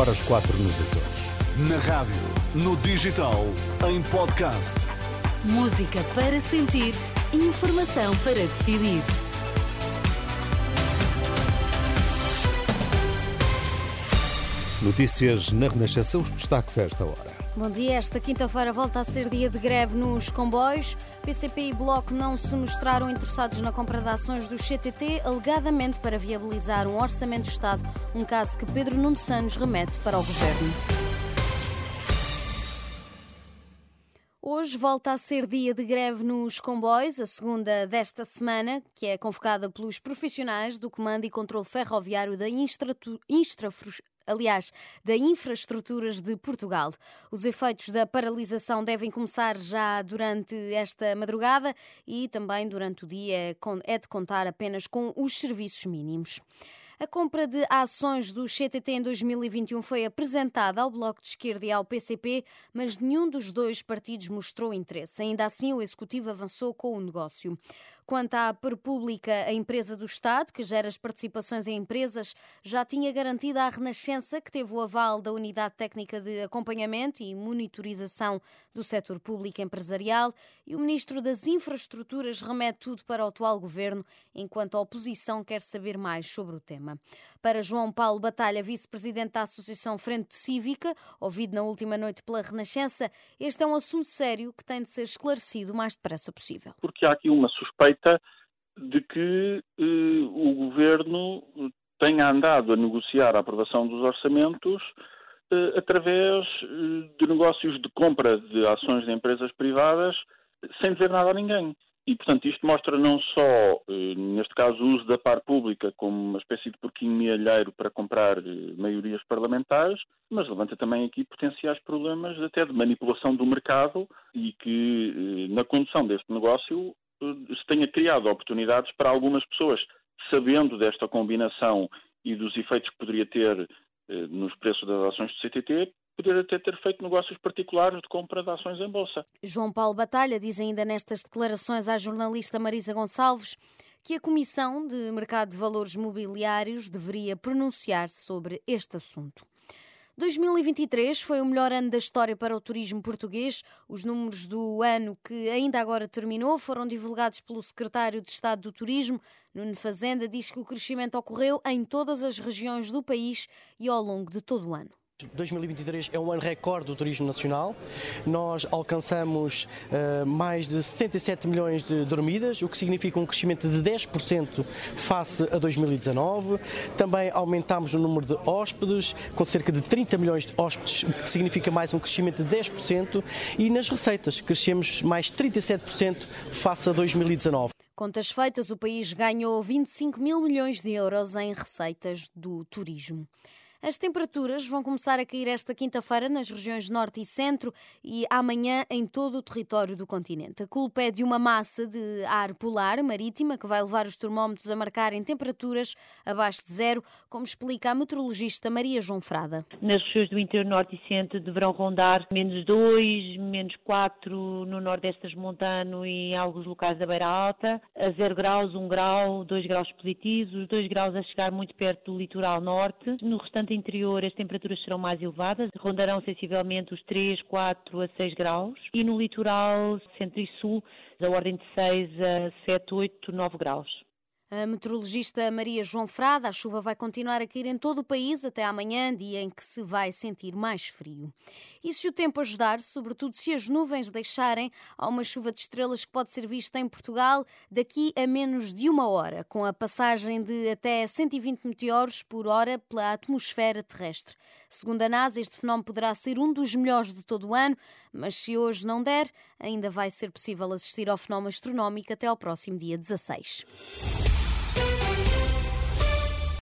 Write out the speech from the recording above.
agora às 4 nos Açores. Na rádio, no digital, em podcast. Música para sentir, informação para decidir. Notícias na Renascença, os destaques a esta hora. Bom dia, esta quinta-feira volta a ser dia de greve nos comboios. PCP e Bloco não se mostraram interessados na compra de ações do CTT, alegadamente para viabilizar um orçamento de Estado, um caso que Pedro Nuno Santos remete para o Governo. Hoje volta a ser dia de greve nos comboios, a segunda desta semana, que é convocada pelos profissionais do Comando e Controlo Ferroviário da Infraestrutura aliás, da Infraestruturas de Portugal. Os efeitos da paralisação devem começar já durante esta madrugada e também durante o dia é de contar apenas com os serviços mínimos. A compra de ações do CTT em 2021 foi apresentada ao Bloco de Esquerda e ao PCP, mas nenhum dos dois partidos mostrou interesse. Ainda assim, o Executivo avançou com o negócio. Quanto à Perpública, a empresa do Estado, que gera as participações em empresas, já tinha garantida a Renascença, que teve o aval da Unidade Técnica de Acompanhamento e Monitorização do Setor Público Empresarial, e o Ministro das Infraestruturas remete tudo para o atual governo, enquanto a oposição quer saber mais sobre o tema. Para João Paulo Batalha, vice-presidente da Associação Frente Cívica, ouvido na última noite pela Renascença, este é um assunto sério que tem de ser esclarecido o mais depressa possível. Porque há aqui uma suspeita de que eh, o governo tenha andado a negociar a aprovação dos orçamentos eh, através eh, de negócios de compra de ações de empresas privadas sem dizer nada a ninguém. E, portanto, isto mostra não só, eh, neste caso, o uso da par pública como uma espécie de porquinho mielheiro para comprar eh, maiorias parlamentares, mas levanta também aqui potenciais problemas até de manipulação do mercado e que, eh, na condução deste negócio, se tenha criado oportunidades para algumas pessoas, sabendo desta combinação e dos efeitos que poderia ter nos preços das ações do CTT, poder até ter feito negócios particulares de compra de ações em bolsa. João Paulo Batalha diz ainda nestas declarações à jornalista Marisa Gonçalves que a Comissão de Mercado de Valores Mobiliários deveria pronunciar-se sobre este assunto. 2023 foi o melhor ano da história para o turismo português. Os números do ano que ainda agora terminou foram divulgados pelo secretário de Estado do Turismo. Nuno Fazenda diz que o crescimento ocorreu em todas as regiões do país e ao longo de todo o ano. 2023 é um ano recorde do turismo nacional. Nós alcançamos uh, mais de 77 milhões de dormidas, o que significa um crescimento de 10% face a 2019. Também aumentamos o número de hóspedes, com cerca de 30 milhões de hóspedes, o que significa mais um crescimento de 10%. E nas receitas, crescemos mais 37% face a 2019. Contas feitas, o país ganhou 25 mil milhões de euros em receitas do turismo. As temperaturas vão começar a cair esta quinta-feira nas regiões norte e centro e amanhã em todo o território do continente. A culpa é de uma massa de ar polar marítima que vai levar os termómetros a marcarem temperaturas abaixo de zero, como explica a meteorologista Maria João Frada. Nas regiões do interior norte e centro deverão rondar menos 2, menos 4 no nordeste das montanhas e em alguns locais da beira alta, a 0 graus, 1 grau, 2 graus positivos, os 2 graus a chegar muito perto do litoral norte. No restante interior as temperaturas serão mais elevadas, rondarão sensivelmente os 3, 4 a 6 graus e no litoral centro e sul a ordem de 6 a 7, 8, 9 graus. A meteorologista Maria João Frada, a chuva vai continuar a cair em todo o país até amanhã, dia em que se vai sentir mais frio. E se o tempo ajudar, sobretudo se as nuvens deixarem, há uma chuva de estrelas que pode ser vista em Portugal daqui a menos de uma hora, com a passagem de até 120 meteoros por hora pela atmosfera terrestre. Segundo a NASA, este fenómeno poderá ser um dos melhores de todo o ano, mas se hoje não der, ainda vai ser possível assistir ao fenómeno astronómico até ao próximo dia 16.